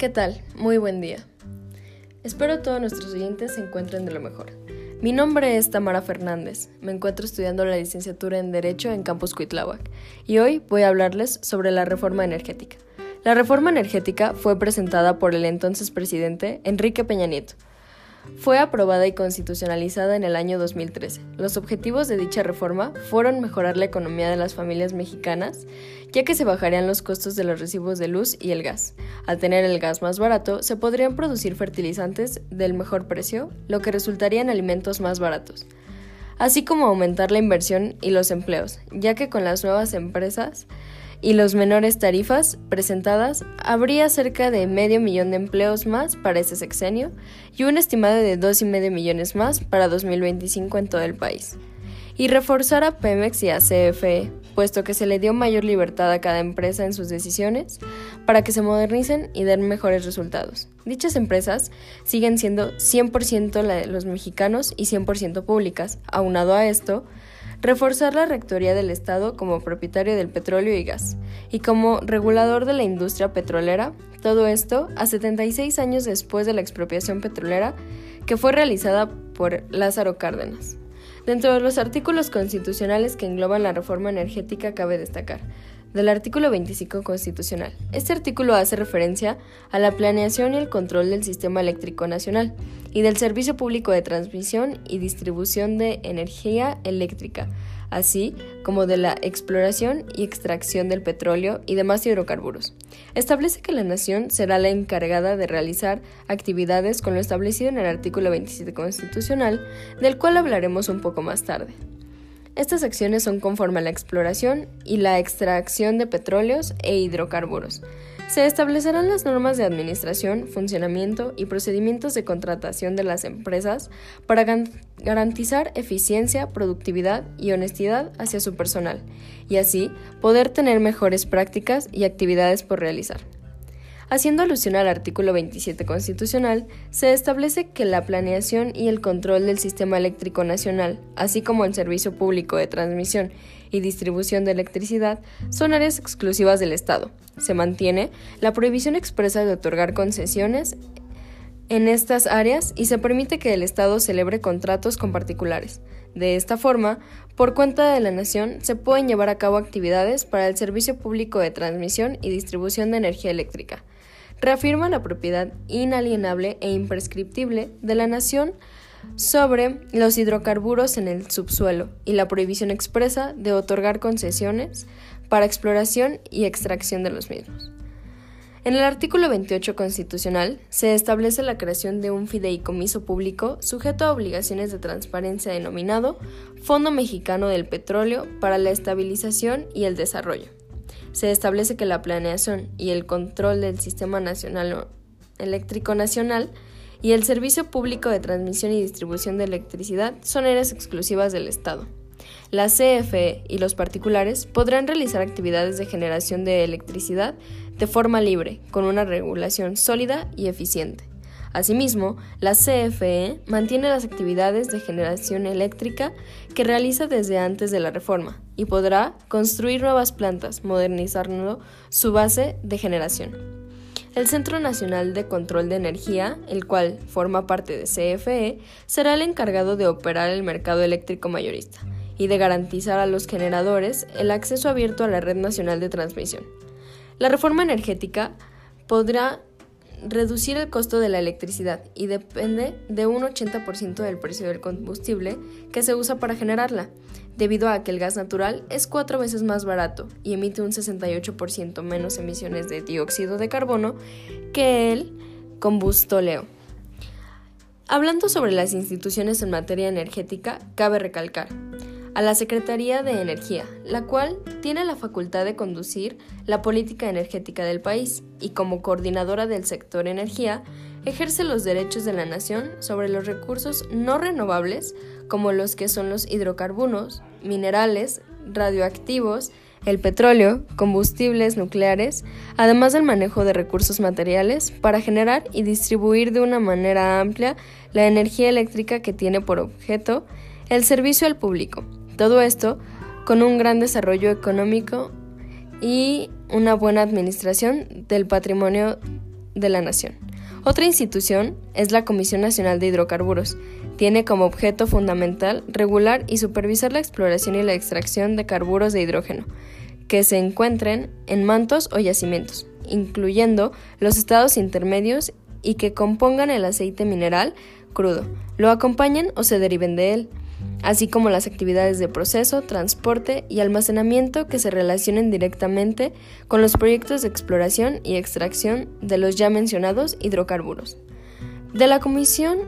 ¿Qué tal? Muy buen día. Espero todos nuestros oyentes se encuentren de lo mejor. Mi nombre es Tamara Fernández. Me encuentro estudiando la licenciatura en Derecho en Campus Cuitláhuac y hoy voy a hablarles sobre la reforma energética. La reforma energética fue presentada por el entonces presidente Enrique Peña Nieto fue aprobada y constitucionalizada en el año 2013. Los objetivos de dicha reforma fueron mejorar la economía de las familias mexicanas, ya que se bajarían los costos de los recibos de luz y el gas. Al tener el gas más barato, se podrían producir fertilizantes del mejor precio, lo que resultaría en alimentos más baratos así como aumentar la inversión y los empleos, ya que con las nuevas empresas y los menores tarifas presentadas, habría cerca de medio millón de empleos más para ese sexenio y un estimado de dos y medio millones más para 2025 en todo el país. Y reforzar a Pemex y a CFE, puesto que se le dio mayor libertad a cada empresa en sus decisiones para que se modernicen y den mejores resultados. Dichas empresas siguen siendo 100% la de los mexicanos y 100% públicas. Aunado a esto, reforzar la rectoría del Estado como propietario del petróleo y gas y como regulador de la industria petrolera, todo esto a 76 años después de la expropiación petrolera que fue realizada por Lázaro Cárdenas. Dentro de los artículos constitucionales que engloban la reforma energética cabe destacar del artículo 25 constitucional. Este artículo hace referencia a la planeación y el control del sistema eléctrico nacional y del servicio público de transmisión y distribución de energía eléctrica, así como de la exploración y extracción del petróleo y demás hidrocarburos. Establece que la nación será la encargada de realizar actividades con lo establecido en el artículo 27 constitucional, del cual hablaremos un poco más tarde. Estas acciones son conforme a la exploración y la extracción de petróleos e hidrocarburos. Se establecerán las normas de administración, funcionamiento y procedimientos de contratación de las empresas para garantizar eficiencia, productividad y honestidad hacia su personal, y así poder tener mejores prácticas y actividades por realizar. Haciendo alusión al artículo 27 constitucional, se establece que la planeación y el control del sistema eléctrico nacional, así como el servicio público de transmisión y distribución de electricidad, son áreas exclusivas del Estado. Se mantiene la prohibición expresa de otorgar concesiones en estas áreas y se permite que el Estado celebre contratos con particulares. De esta forma, por cuenta de la nación, se pueden llevar a cabo actividades para el servicio público de transmisión y distribución de energía eléctrica, reafirma la propiedad inalienable e imprescriptible de la nación sobre los hidrocarburos en el subsuelo y la prohibición expresa de otorgar concesiones para exploración y extracción de los mismos. En el artículo 28 constitucional se establece la creación de un fideicomiso público sujeto a obligaciones de transparencia denominado Fondo Mexicano del Petróleo para la Estabilización y el Desarrollo se establece que la planeación y el control del Sistema Nacional Eléctrico Nacional y el Servicio Público de Transmisión y Distribución de Electricidad son áreas exclusivas del Estado. La CFE y los particulares podrán realizar actividades de generación de electricidad de forma libre, con una regulación sólida y eficiente. Asimismo, la CFE mantiene las actividades de generación eléctrica que realiza desde antes de la reforma y podrá construir nuevas plantas, modernizando su base de generación. El Centro Nacional de Control de Energía, el cual forma parte de CFE, será el encargado de operar el mercado eléctrico mayorista y de garantizar a los generadores el acceso abierto a la red nacional de transmisión. La reforma energética podrá reducir el costo de la electricidad y depende de un 80% del precio del combustible que se usa para generarla, debido a que el gas natural es cuatro veces más barato y emite un 68% menos emisiones de dióxido de carbono que el combustóleo. Hablando sobre las instituciones en materia energética, cabe recalcar a la Secretaría de Energía, la cual tiene la facultad de conducir la política energética del país y como coordinadora del sector energía, ejerce los derechos de la nación sobre los recursos no renovables como los que son los hidrocarburos, minerales, radioactivos, el petróleo, combustibles nucleares, además del manejo de recursos materiales para generar y distribuir de una manera amplia la energía eléctrica que tiene por objeto el servicio al público todo esto con un gran desarrollo económico y una buena administración del patrimonio de la Nación. Otra institución es la Comisión Nacional de Hidrocarburos. Tiene como objeto fundamental regular y supervisar la exploración y la extracción de carburos de hidrógeno que se encuentren en mantos o yacimientos, incluyendo los estados intermedios y que compongan el aceite mineral crudo, lo acompañen o se deriven de él, así como las actividades de proceso, transporte y almacenamiento que se relacionen directamente con los proyectos de exploración y extracción de los ya mencionados hidrocarburos. De la Comisión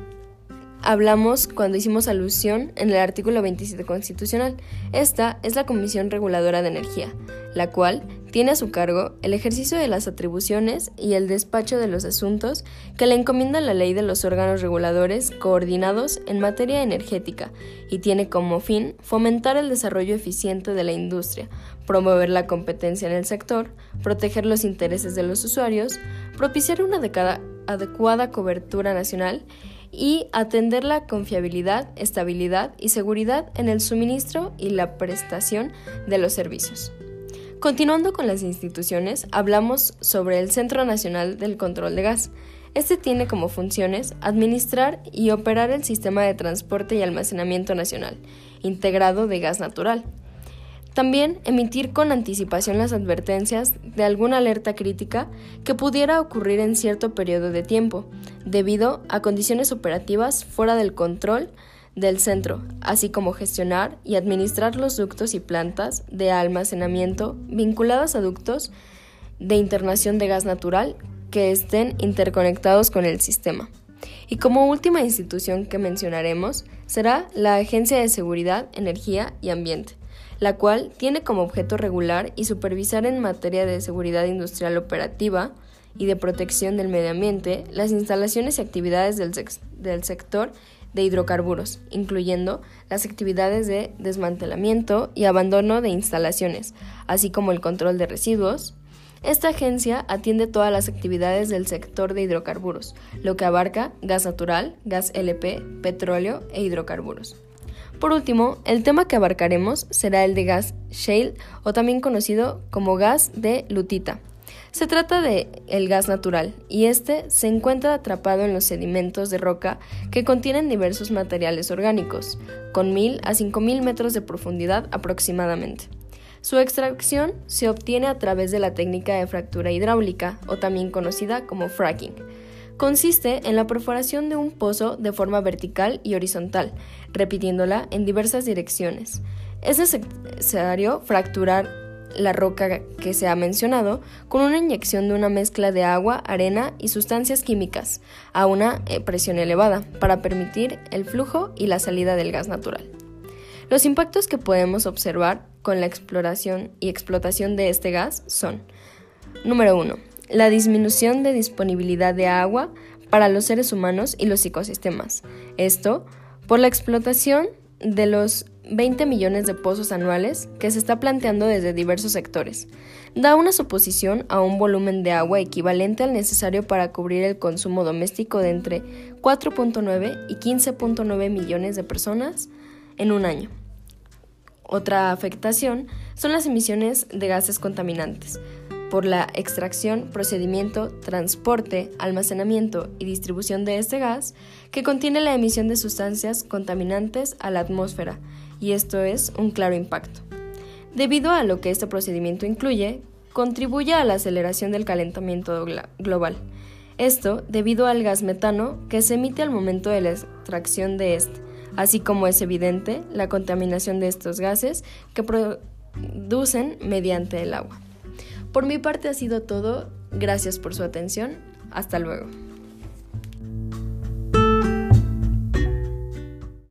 hablamos cuando hicimos alusión en el artículo 27 constitucional. Esta es la Comisión Reguladora de Energía, la cual tiene a su cargo el ejercicio de las atribuciones y el despacho de los asuntos que le encomienda la ley de los órganos reguladores coordinados en materia energética y tiene como fin fomentar el desarrollo eficiente de la industria, promover la competencia en el sector, proteger los intereses de los usuarios, propiciar una adecuada cobertura nacional y atender la confiabilidad, estabilidad y seguridad en el suministro y la prestación de los servicios. Continuando con las instituciones, hablamos sobre el Centro Nacional del Control de Gas. Este tiene como funciones administrar y operar el sistema de transporte y almacenamiento nacional, integrado de gas natural, también emitir con anticipación las advertencias de alguna alerta crítica que pudiera ocurrir en cierto periodo de tiempo, debido a condiciones operativas fuera del control del centro, así como gestionar y administrar los ductos y plantas de almacenamiento vinculadas a ductos de internación de gas natural que estén interconectados con el sistema. Y como última institución que mencionaremos será la Agencia de Seguridad, Energía y Ambiente, la cual tiene como objeto regular y supervisar en materia de seguridad industrial operativa y de protección del medio ambiente las instalaciones y actividades del, del sector de hidrocarburos, incluyendo las actividades de desmantelamiento y abandono de instalaciones, así como el control de residuos. Esta agencia atiende todas las actividades del sector de hidrocarburos, lo que abarca gas natural, gas LP, petróleo e hidrocarburos. Por último, el tema que abarcaremos será el de gas shale o también conocido como gas de lutita. Se trata de el gas natural y este se encuentra atrapado en los sedimentos de roca que contienen diversos materiales orgánicos, con 1000 a 5000 metros de profundidad aproximadamente. Su extracción se obtiene a través de la técnica de fractura hidráulica o también conocida como fracking consiste en la perforación de un pozo de forma vertical y horizontal, repitiéndola en diversas direcciones. Es necesario fracturar la roca que se ha mencionado con una inyección de una mezcla de agua, arena y sustancias químicas a una eh, presión elevada para permitir el flujo y la salida del gas natural. Los impactos que podemos observar con la exploración y explotación de este gas son Número 1 la disminución de disponibilidad de agua para los seres humanos y los ecosistemas. Esto por la explotación de los 20 millones de pozos anuales que se está planteando desde diversos sectores. Da una suposición a un volumen de agua equivalente al necesario para cubrir el consumo doméstico de entre 4.9 y 15.9 millones de personas en un año. Otra afectación son las emisiones de gases contaminantes, por la extracción, procedimiento, transporte, almacenamiento y distribución de este gas, que contiene la emisión de sustancias contaminantes a la atmósfera, y esto es un claro impacto. Debido a lo que este procedimiento incluye, contribuye a la aceleración del calentamiento global. Esto debido al gas metano que se emite al momento de la extracción de este, así como es evidente la contaminación de estos gases que producen mediante el agua. Por mi parte ha sido todo. Gracias por su atención. Hasta luego.